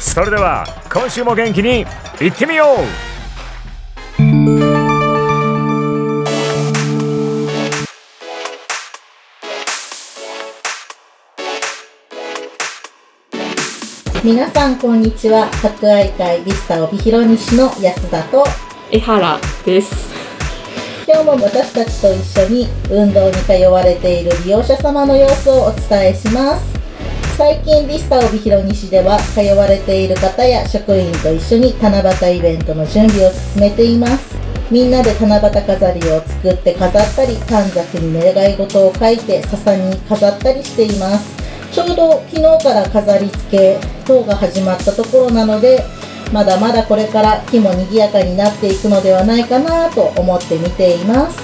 それでは今週も元気にいってみよう。皆さんこんにちは。博愛会ビスタ帯広西の安田と江原です。今日も私たちと一緒に運動に通われている利用者様の様子をお伝えします。最近ビスタ帯広西では通われている方や職員と一緒に七夕イベントの準備を進めています。みんなで七夕飾りを作って飾ったり短冊に願い事を書いて笹に飾ったりしています。ちょうど昨日から飾り付け等が始まったところなのでまだまだこれから日も賑やかになっていくのではないかなと思って見ています。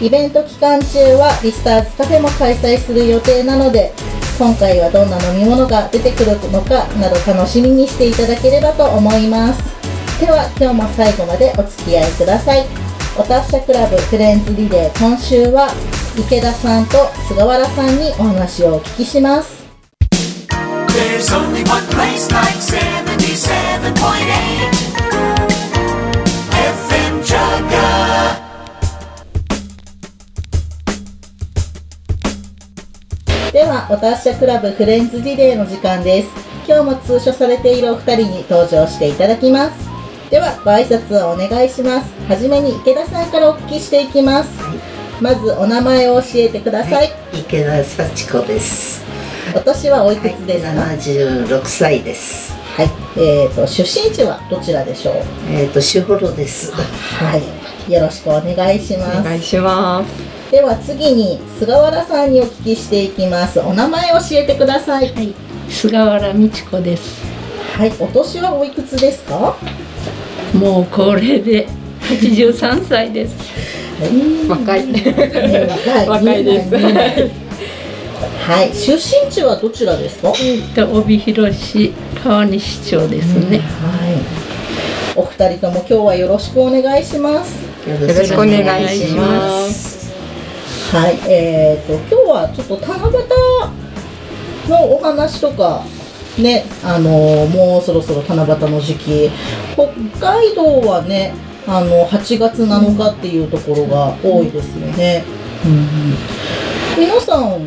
イベント期間中はリスターズカフェも開催する予定なので今回はどんな飲み物が出てくるのかなど楽しみにしていただければと思います。では今日も最後までお付き合いください。お達者クラブフレンズリレー今週は池田さんと菅原さんにお話をお聞きします。お達者クラブフレンズリレーの時間です。今日も通所されているお二人に登場していただきます。ではご挨拶をお願いします。はじめに池田さんからお聞きしていきます。まずお名前を教えてください、池田幸子です。お年はおいくつですか？はい、七十六歳です。えーと出身地はどちらでしょう？えっ、としほろです。はい。よろしくお願いします。お願いします。では次に菅原さんにお聞きしていきますお名前を教えてくださいはい、菅原美智子です。はいお年はおいくつですか？もう高齢で83歳です。若い。ね若い若いですはい、出身地はどちらですか？はい。で帯広市川西町ですね。お二人とも今日はよろしくお願いします。よよろしくお願いします。はい、えー、と今日はちょっと七夕のお話とかね、あのもうそろそろ七夕の時期、北海道はね、あの8月7日っていうところが多いですよね。皆さん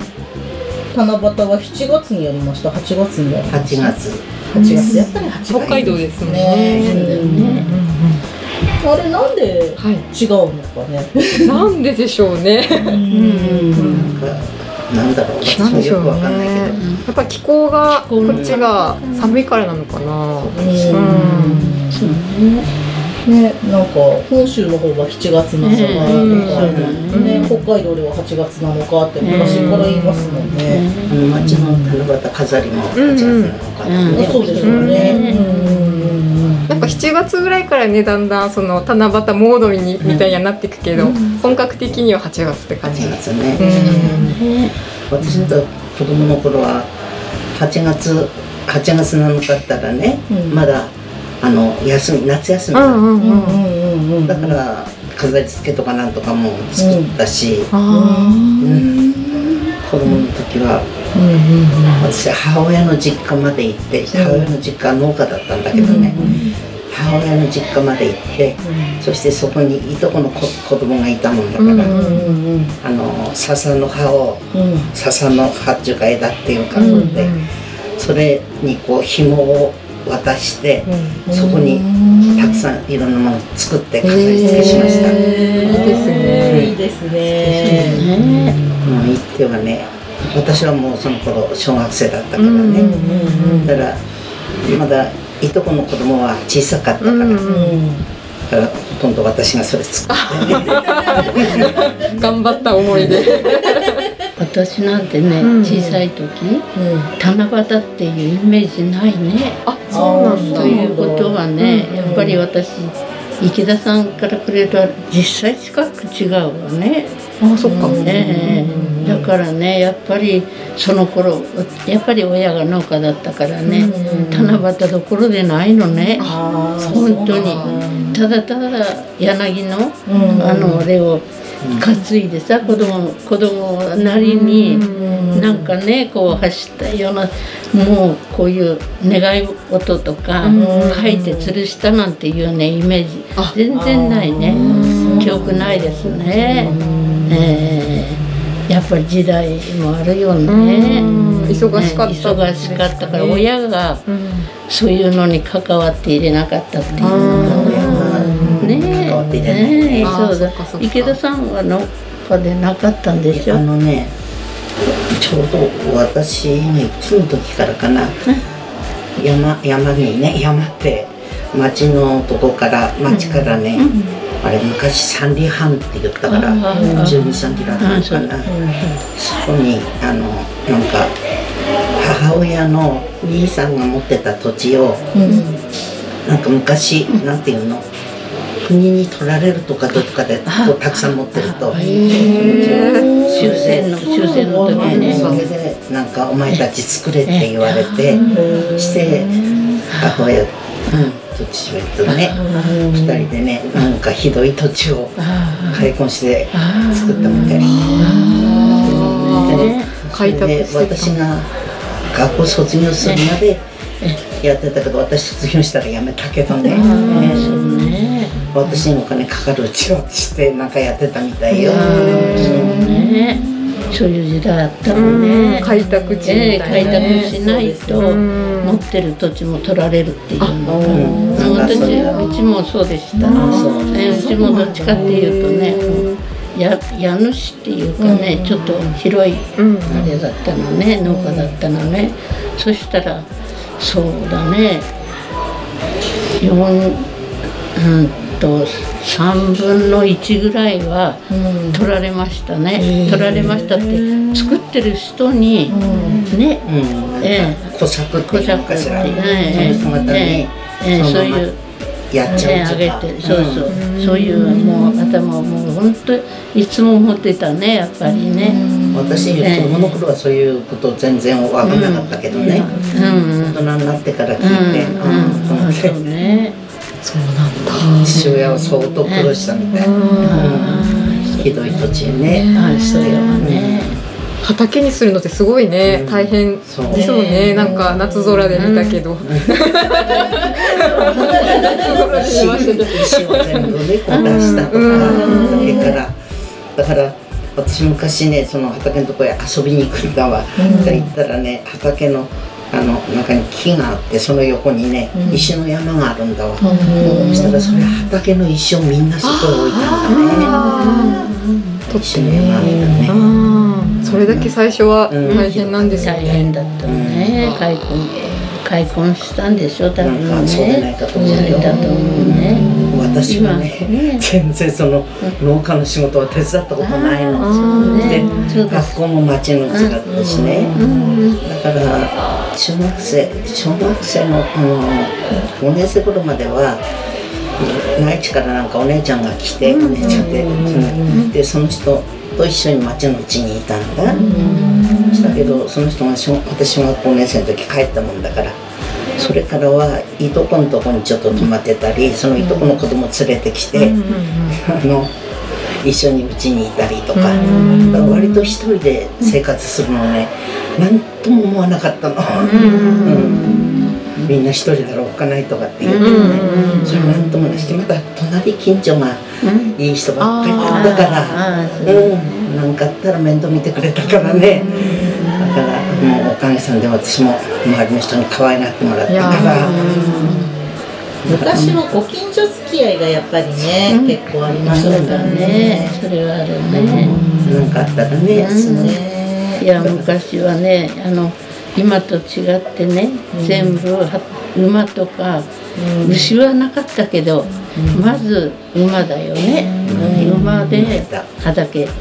七夕は7月にやりました？8月にやりま八した。月。8月やっぱり8月北海道ですもんねね。あれなんではい。違うのかね。なんででしょうね。なん。かなんだろう。私もな。んでしょうね。よくわかんないけど。やっぱ気候がこっちが寒いからなのかな。ね、なんか本州の方が7月7日とか、ね、北海道では8月7日って昔から言いますもんね。町の七夕飾りも八月なのかなね。そうですよね。うんなんか7月ぐらいからねだんだんその七夕モードにみたいにはなっていくけど、本格的には8月って感じ。八。月ね。うん。私の子供の頃は八月八月七日だったらね、うん。まだあの休み夏休みだ。から飾り付けとかなんとかも作ったし、あうん。子供の時は私母親の実家まで行って母親の実家は農家だったんだけどね、母親の実家まで行って、そしてそこにいとこの子子供がいたもんだから、あの笹の葉をうん。笹の葉っていうか枝っていうか、でそれにこう紐を渡して、そこにたくさんいろんなものを作って飾り付けしました、いいですね。いいですね。ねもう言ってはね私はもうその頃小学生だったからね、だからまだいとこの子供は小さかったから、だからほとんど私がそれ作って。ね 頑張った思いで私なんてね、うん小さい時七夕っていうイメージないね。あそうなんだ。ということはね、やっぱり私池田さんからくれると実際近く違うわね。あそっか。え。えだからねやっぱりその頃やっぱり親が農家だったからね、七夕どころでないのね。本当に。ただただ柳の、あのあれを担いでさ子供子供なりになんかねこう走ったようなもうこういう願い事とか書いて吊るしたなんていうねイメージ。全然ないね。記憶ないですね。ええ。やっぱり時代もあるよね。うん。忙しかった。ね忙しかったから親がそういうのに関わって入れなかったっていうのがねねえ。そうだ。そっかそっか。池田さんは農家でなかったんでしょ？あのねちょうど私がいつの時からかな。山山にね山って町のとこから町からね、あれ昔三里半って言ったからあー12、3キロあったのかな、そこにあのなんか母親の兄さんが持ってた土地を、なんか昔、なんていうの？国に取られるとかどっかでたくさん持ってると、終戦の終戦の時にねそれでなんかお前たち作れって言われてして母親、うん、土地めとね二人でねなんかひどい土地を開墾して作ったみたいで私が学校卒業するまでやってたけど私卒業したら辞めたけどね。ね。私にお金かかるうちはしてなんかやってたみたいよ。ねそういう時代あったのね開拓地みええたいな開ね。拓しないとうん持ってる土地も取られるっていうのうんが。私そううちもそうでしたえうちもどっちかっていうとねや家主っていうかねちょっと広いうんあれだったのね農家だったのね。そしたらそうだね。4うんと3分の1ぐらいは取られましたね、取られましたって作ってる人にね、うん、え小作って小いうかしら、ええ。その人方に、え。えそのままそういうやっちゃうとか、てそうそう、そういうもう頭をもう本当いつも持ってたねやっぱりね、うん。私子供の頃はそういうこと全然分からなかったけどね、うん。大人になってから聞いて、うん。うん。と思っそうてね父親は相当苦労したみたい、うん。ひどい土地ね、あそうよね、畑にするのってすごいね、大変ですそうもんね。なんか夏空で見たけど、石石を全部ねこう出したとか、それからだから私昔ねその畑のとこへ遊びに行くんだわ、で行ったらね畑のあの中に木があってその横にね、石の山があるんだわ、そしたらそれ畑の石をみんなそこへ置いたんだね石の山あるんだね、うん。それだけ最初は大変なんですよ大ね、変だったのね。開墾開墾したんでしょ多分ね。なんかそうでないかと思うよ。されたと思うね。私はね今ね。全然その農家の仕事は手伝ったことないの。でそうです。学校も町のうちだったしね、だから中学生小学生のあの5年生頃までは内地からなんかお姉ちゃんが来て、お姉ちゃんで,、うん。でその人と一緒に町のうちにいたんだ、したけどその人が小私小学校5年生の時帰ったもんだからそれからはいとこのとこにちょっと泊まってたりそのいとこの子供連れてきて、あの一緒にうちにいたりとか、割と一人で生活するのね何とも思わなかったの、うん。みんな一人だろうおっかないとかって言ってね、それ何ともないし。てまた隣近所がいい人ばっかりだったから、ううん、なんかあったら面倒見てくれたからね、だからもうおかげさんで私も周りの人に可愛がってもらったから昔はご近所付き合いがやっぱりね、結構ありましたそうだねそれはある。ね、なんかあったらね、ねいや昔はねあの今と違ってね、全部は馬とか、牛はなかったけど、まず馬だよね、馬で畑ね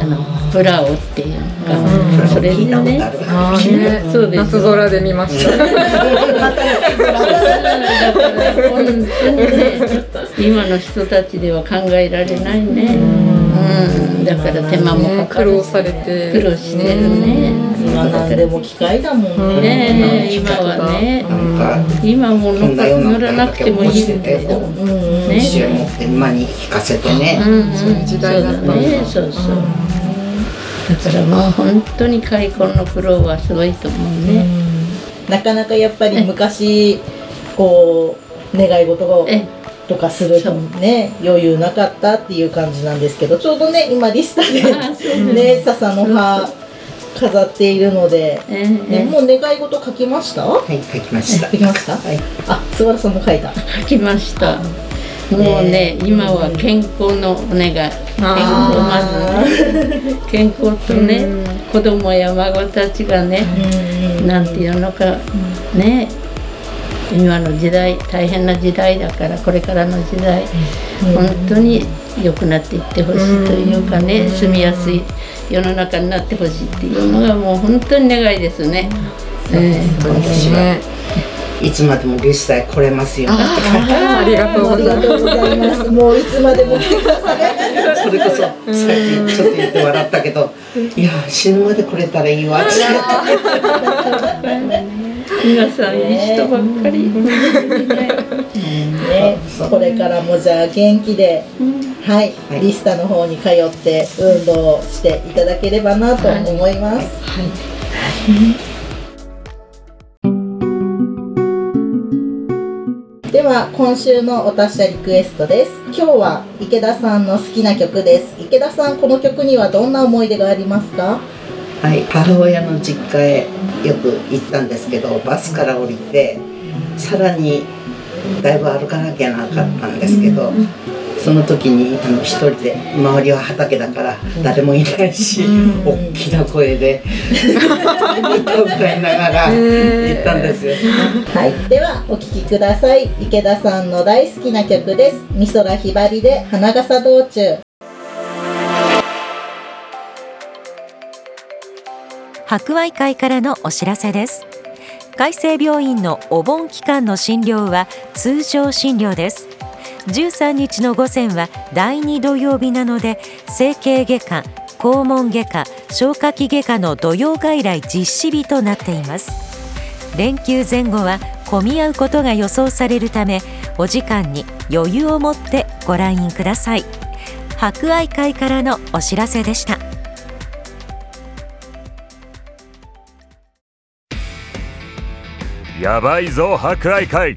あのプラオっていうのか、それでねあーねそうです夏空で見ました。だから本当にね今の人たちでは考えられないね。うん。だから手間もねかかる苦労されて。苦労してるね。今なんでも機械だもんね。今はね。今もこんなよ。う乗ならなくてもいいんだけどうん。ね。持って馬に引かせてね、うんうん。そういう時代だったんだ。ね。そうそうだからもう本当に開墾の苦労はすごいと思うね。なかなかやっぱり昔こう願い事がえ。とかするとね余裕なかったっていう感じなんですけどちょうどね今リスタでね笹の葉飾っているので、えね、えもう願い事書きました？はい書きました。書きました？はい。あ菅原さんも書いた。書きましたもうね今は健康のお願い。健康まず。ね健康とね子供や孫たちがねなんていうのかね。今の時代大変な時代だからこれからの時代本当に良くなっていってほしいというかね住みやすい世の中になってほしいっていうのがもう本当に願いですね。ええ私はいつまでもリスタへ来れますよ ありがとうございます。ありがとうございます。もういつまでも来てくださいそれこそさっきちょっと言って笑ったけどいや死ぬまで来れたらいいわ。って 皆さんいい人ばっかり。ね、これからもじゃあ元気で、はい、はいリスタの方に通って運動していただければなと思います。ではは今週のお達者リクエストです。今日は池田さんの好きな曲です。池田さんこの曲にはどんな思い出がありますか？はい母親の実家へよく行ったんですけどバスから降りてさらにだいぶ歩かなきゃなかったんですけど、その時にあの一人で周りは畑だから誰もいないし、大きな声で歌を歌いながら行ったんですよ。はい、ではお聴きください。池田さんの大好きな曲です。美空ひばりで花笠道中。博愛会からのお知らせです海生病院のお盆期間の診療は通常診療です13日の午前は第2土曜日なので整形外科肛門外科消化器外科の土曜外来実施日となっています。連休前後は混み合うことが予想されるためお時間に余裕を持ってご来院ください。博愛会からのお知らせでした。やばいぞ博愛会。